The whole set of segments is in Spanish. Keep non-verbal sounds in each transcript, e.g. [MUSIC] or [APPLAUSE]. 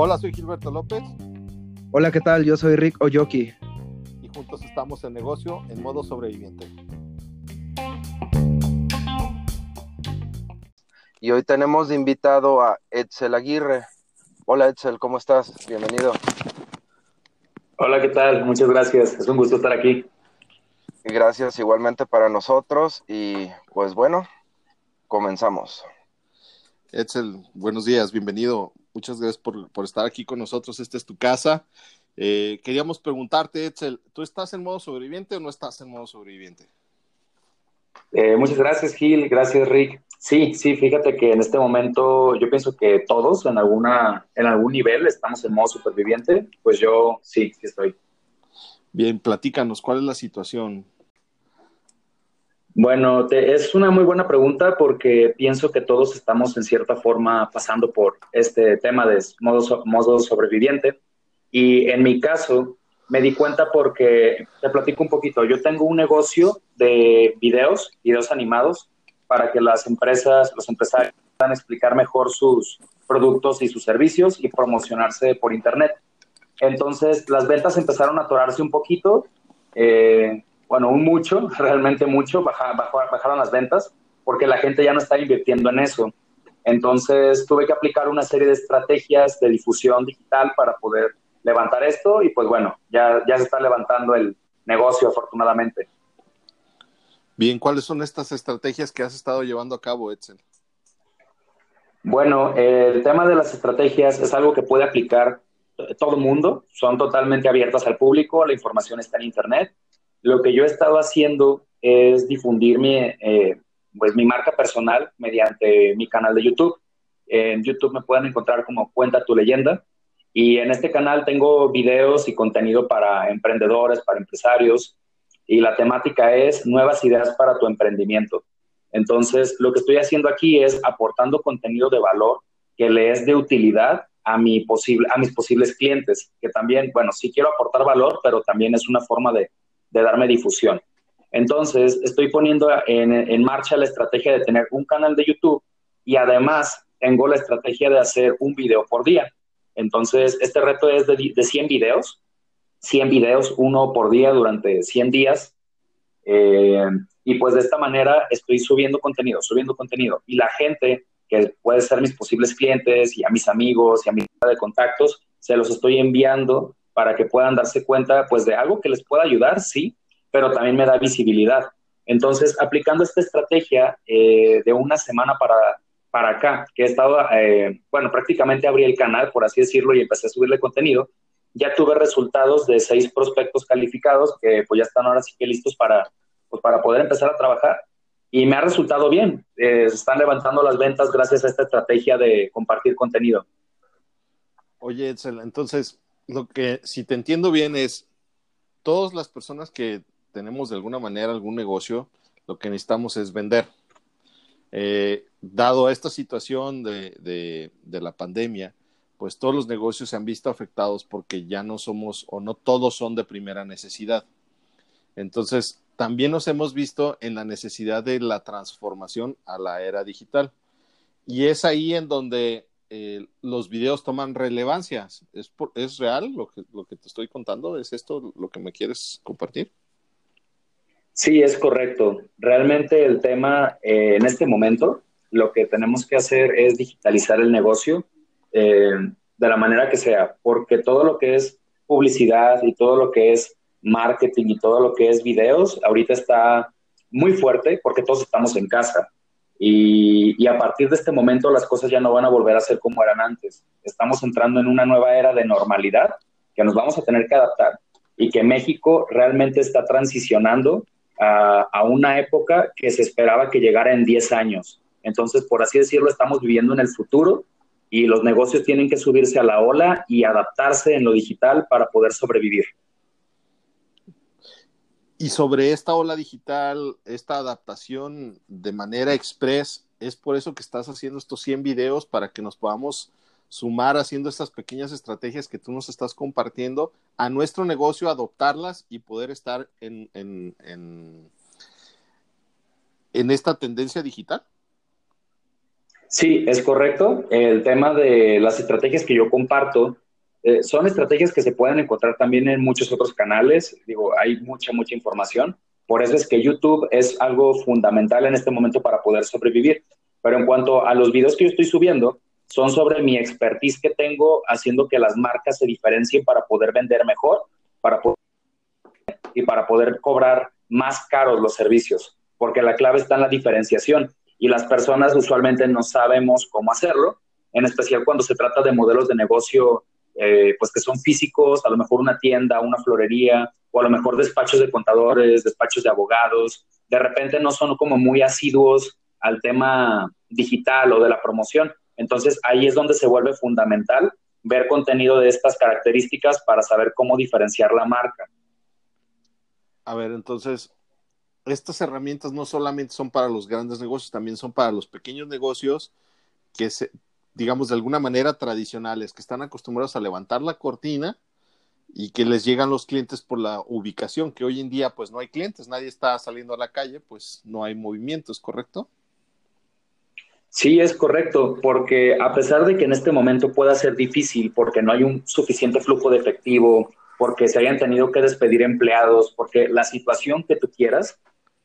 Hola, soy Gilberto López. Hola, ¿qué tal? Yo soy Rick Oyoki. Y juntos estamos en negocio en modo sobreviviente. Y hoy tenemos de invitado a Edsel Aguirre. Hola Edsel, ¿cómo estás? Bienvenido. Hola, ¿qué tal? Muchas gracias. Es un gusto estar aquí. Gracias igualmente para nosotros y pues bueno, comenzamos. Edsel, buenos días, bienvenido. Muchas gracias por, estar aquí con nosotros. Esta es tu casa. Eh, queríamos preguntarte, Edsel, ¿tú estás en modo sobreviviente o no estás en modo sobreviviente? Eh, muchas gracias, Gil. Gracias, Rick. Sí, sí, fíjate que en este momento yo pienso que todos en, alguna, en algún nivel estamos en modo superviviente. Pues yo sí, sí estoy. Bien, platícanos, ¿cuál es la situación? Bueno, es una muy buena pregunta porque pienso que todos estamos en cierta forma pasando por este tema de modo, modo sobreviviente. Y en mi caso, me di cuenta porque, te platico un poquito, yo tengo un negocio de videos, videos animados, para que las empresas, los empresarios puedan explicar mejor sus productos y sus servicios y promocionarse por Internet. Entonces, las ventas empezaron a atorarse un poquito. Eh, bueno, un mucho, [LAUGHS] realmente mucho, bajaron las ventas porque la gente ya no está invirtiendo en eso. Entonces tuve que aplicar una serie de estrategias de difusión digital para poder levantar esto y pues bueno, ya, ya se está levantando el negocio afortunadamente. Bien, ¿cuáles son estas estrategias que has estado llevando a cabo, Edsel? Bueno, el tema de las estrategias es algo que puede aplicar todo el mundo, son totalmente abiertas al público, la información está en Internet lo que yo he estado haciendo es difundir mi, eh, pues mi marca personal mediante mi canal de YouTube. En YouTube me pueden encontrar como Cuenta tu leyenda. Y en este canal tengo videos y contenido para emprendedores, para empresarios. Y la temática es nuevas ideas para tu emprendimiento. Entonces, lo que estoy haciendo aquí es aportando contenido de valor que le es de utilidad a, mi posible, a mis posibles clientes, que también, bueno, sí quiero aportar valor, pero también es una forma de, de darme difusión. Entonces, estoy poniendo en, marcha la estrategia de tener un canal de YouTube y además tengo la estrategia de hacer un video por día. Entonces, este reto es de, de 100 videos, 100 videos, uno por día durante 100 días. Eh, y pues de esta manera estoy subiendo contenido, subiendo contenido. Y la gente que puede ser mis posibles clientes y a mis amigos y a mi de contactos, se los estoy enviando para que puedan darse cuenta pues de algo que les pueda ayudar, sí, pero también me da visibilidad. Entonces, aplicando esta estrategia eh, de una semana para, para acá, que he estado, eh, bueno, prácticamente abrí el canal, por así decirlo, y empecé a subirle contenido, ya tuve resultados de seis prospectos calificados que pues ya están ahora sí que listos para, pues, para poder empezar a trabajar. Y me ha resultado bien. Eh, se están levantando las ventas gracias a esta estrategia de compartir contenido. Oye, Edsel, entonces, lo que, si te entiendo bien, es todas las personas que tenemos de alguna manera algún negocio, lo que necesitamos es vender. Eh, dado esta situación de, de, de, la pandemia, pues todos los negocios se han visto afectados porque ya no somos o no todos son de primera necesidad. Entonces, también nos hemos visto en la necesidad de la transformación a la era digital. Y es ahí en donde eh, los videos toman relevancia. ¿Es, ¿Es real lo que, lo que te estoy contando? ¿Es esto lo que me quieres compartir? Sí, es correcto. Realmente el tema eh, en este momento, lo que tenemos que hacer es digitalizar el negocio eh, de la manera que sea, porque todo lo que es publicidad y todo lo que es marketing y todo lo que es videos, ahorita está muy fuerte porque todos estamos en casa. Y, a partir de este momento las cosas ya no van a volver a ser como eran antes. Estamos entrando en una nueva era de normalidad que nos vamos a tener que adaptar y que México realmente está transicionando a, una época que se esperaba que llegara en 10 años. Entonces, por así decirlo, estamos viviendo en el futuro y los negocios tienen que subirse a la ola y adaptarse en lo digital para poder sobrevivir. Y sobre esta ola digital, esta adaptación de manera express, es por eso que estás haciendo estos 100 videos para que nos podamos sumar haciendo estas pequeñas estrategias que tú nos estás compartiendo a nuestro negocio, adoptarlas y poder estar en, en, en, en esta tendencia digital. Sí, es correcto. El tema de las estrategias que yo comparto eh, son estrategias que se pueden encontrar también en muchos otros canales. Digo, hay mucha, mucha información. Por eso es que YouTube es algo fundamental en este momento para poder sobrevivir. Pero en cuanto a los videos que yo estoy subiendo, son sobre mi expertise que tengo haciendo que las marcas se diferencien para poder vender mejor, para y para poder cobrar más caros los servicios, porque la clave está en la diferenciación y las personas usualmente no sabemos cómo hacerlo, en especial cuando se trata de modelos de negocio eh, pues que son físicos, a lo mejor una tienda, una florería, o a lo mejor despachos de contadores, despachos de abogados, de repente no son como muy asiduos al tema digital o de la promoción. Entonces ahí es donde se vuelve fundamental ver contenido de estas características para saber cómo diferenciar la marca. A ver, entonces, estas herramientas no solamente son para los grandes negocios, también son para los pequeños negocios que se, digamos, de alguna manera tradicionales, que están acostumbrados a levantar la cortina y que les llegan los clientes por la ubicación, que hoy en día pues no hay clientes, nadie está saliendo a la calle, pues no hay movimientos, ¿correcto? Sí, es correcto, porque a pesar de que en este momento pueda ser difícil, porque no hay un suficiente flujo de efectivo, porque se hayan tenido que despedir empleados, porque la situación que tú quieras,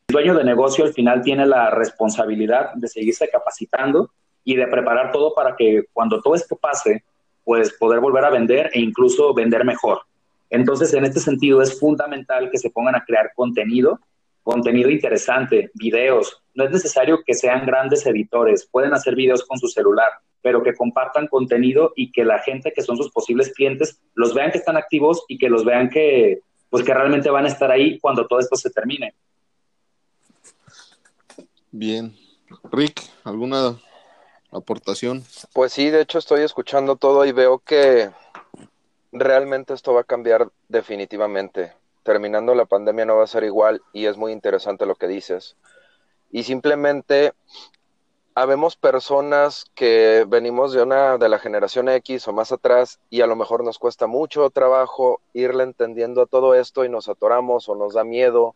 el dueño de negocio al final tiene la responsabilidad de seguirse capacitando y de preparar todo para que cuando todo esto pase, pues poder volver a vender e incluso vender mejor. Entonces, en este sentido, es fundamental que se pongan a crear contenido, contenido interesante, videos. No es necesario que sean grandes editores, pueden hacer videos con su celular, pero que compartan contenido y que la gente que son sus posibles clientes los vean que están activos y que los vean que, pues que realmente van a estar ahí cuando todo esto se termine. Bien. Rick, ¿alguna aportación. Pues sí, de hecho estoy escuchando todo y veo que realmente esto va a cambiar definitivamente. Terminando la pandemia no va a ser igual y es muy interesante lo que dices. Y simplemente habemos personas que venimos de una de la generación X o más atrás y a lo mejor nos cuesta mucho trabajo irle entendiendo a todo esto y nos atoramos o nos da miedo.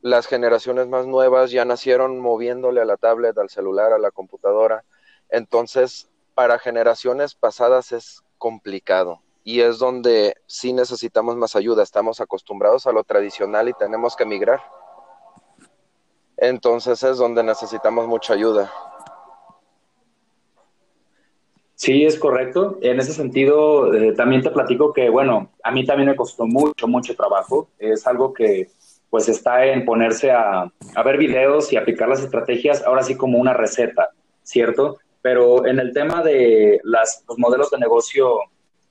Las generaciones más nuevas ya nacieron moviéndole a la tablet, al celular, a la computadora entonces, para generaciones pasadas es complicado y es donde sí necesitamos más ayuda. Estamos acostumbrados a lo tradicional y tenemos que migrar. Entonces es donde necesitamos mucha ayuda. Sí, es correcto. En ese sentido, eh, también te platico que, bueno, a mí también me costó mucho, mucho trabajo. Es algo que, pues, está en ponerse a, a ver videos y aplicar las estrategias, ahora sí como una receta, ¿cierto? Pero en el tema de las, los modelos de negocio,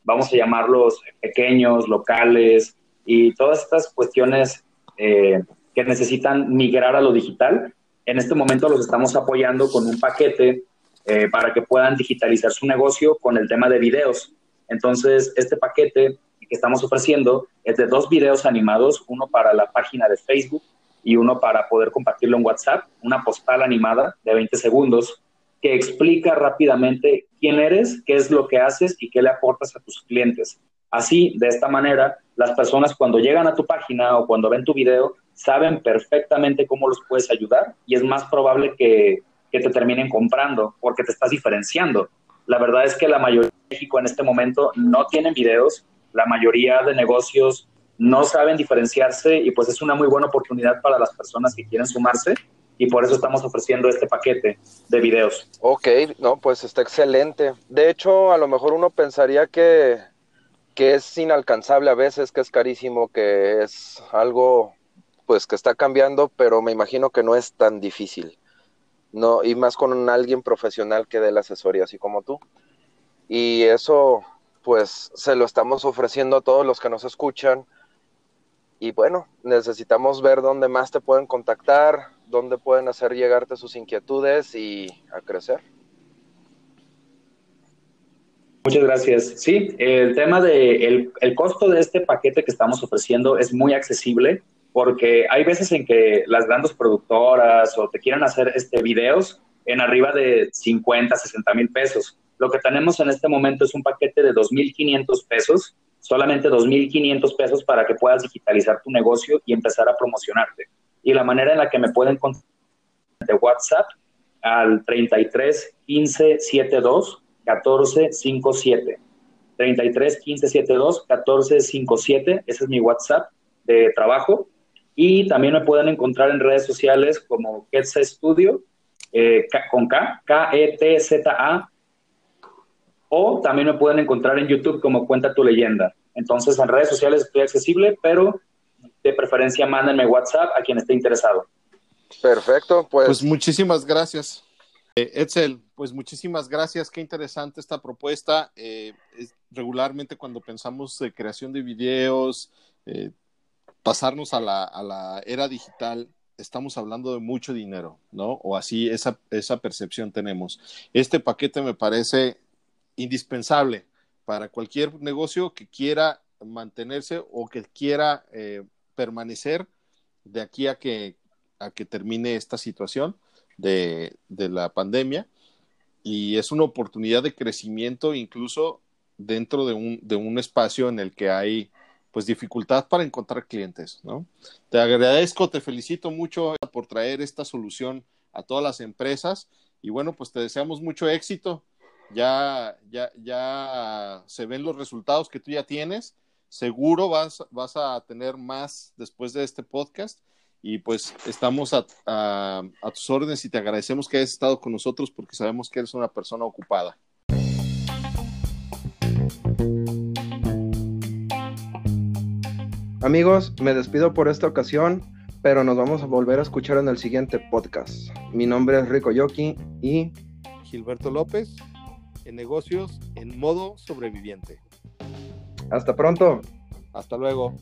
vamos a llamarlos pequeños, locales y todas estas cuestiones eh, que necesitan migrar a lo digital, en este momento los estamos apoyando con un paquete eh, para que puedan digitalizar su negocio con el tema de videos. Entonces, este paquete que estamos ofreciendo es de dos videos animados, uno para la página de Facebook y uno para poder compartirlo en WhatsApp, una postal animada de 20 segundos que explica rápidamente quién eres, qué es lo que haces y qué le aportas a tus clientes. Así, de esta manera, las personas cuando llegan a tu página o cuando ven tu video, saben perfectamente cómo los puedes ayudar y es más probable que, te terminen comprando porque te estás diferenciando. La verdad es que la mayoría de México en este momento no tienen videos, la mayoría de negocios no saben diferenciarse y pues es una muy buena oportunidad para las personas que quieren sumarse y por eso estamos ofreciendo este paquete de videos. Ok, no, pues está excelente. De hecho, a lo mejor uno pensaría que, que es inalcanzable a veces, que es carísimo, que es algo pues que está cambiando, pero me imagino que no es tan difícil. No, y más con alguien profesional que dé la asesoría, así como tú. Y eso, pues, se lo estamos ofreciendo a todos los que nos escuchan. Y bueno, necesitamos ver dónde más te pueden contactar, dónde pueden hacer llegarte sus inquietudes y a crecer. Muchas gracias. Sí, el tema de el, costo de este paquete que estamos ofreciendo es muy accesible porque hay veces en que las grandes productoras o te quieren hacer este videos en arriba de 50, 60 mil pesos. Lo que tenemos en este momento es un paquete de 2.500 pesos, solamente 2.500 pesos para que puedas digitalizar tu negocio y empezar a promocionarte y la manera en la que me pueden contactar de WhatsApp al 33 15 72 14 57. 33 15 72 14 57. Ese es mi WhatsApp de trabajo. Y también me pueden encontrar en redes sociales como Ketsa Studio, eh, con K, K-E-T-Z-A. O también me pueden encontrar en YouTube como Cuenta tu leyenda. Entonces, en redes sociales estoy accesible, pero de preferencia mándenme WhatsApp a quien esté interesado. Perfecto, pues. Pues muchísimas gracias. Eh, Edsel, pues muchísimas gracias. Qué interesante esta propuesta. Eh, regularmente cuando pensamos de creación de videos, eh, pasarnos a la, a la, era digital, estamos hablando de mucho dinero, ¿no? O así esa, esa percepción tenemos. Este paquete me parece indispensable para cualquier negocio que quiera mantenerse o que quiera eh, permanecer de aquí a que, a que termine esta situación de, de, la pandemia. Y es una oportunidad de crecimiento incluso dentro de un, de un espacio en el que hay pues dificultad para encontrar clientes, ¿no? Te agradezco, te felicito mucho por traer esta solución a todas las empresas y bueno, pues te deseamos mucho éxito. Ya, ya, ya se ven los resultados que tú ya tienes. Seguro vas, vas a tener más después de este podcast y pues estamos a, a, a tus órdenes y te agradecemos que hayas estado con nosotros porque sabemos que eres una persona ocupada. Amigos, me despido por esta ocasión, pero nos vamos a volver a escuchar en el siguiente podcast. Mi nombre es Rico Yoki y Gilberto López en negocios en modo sobreviviente. Hasta pronto. Hasta luego.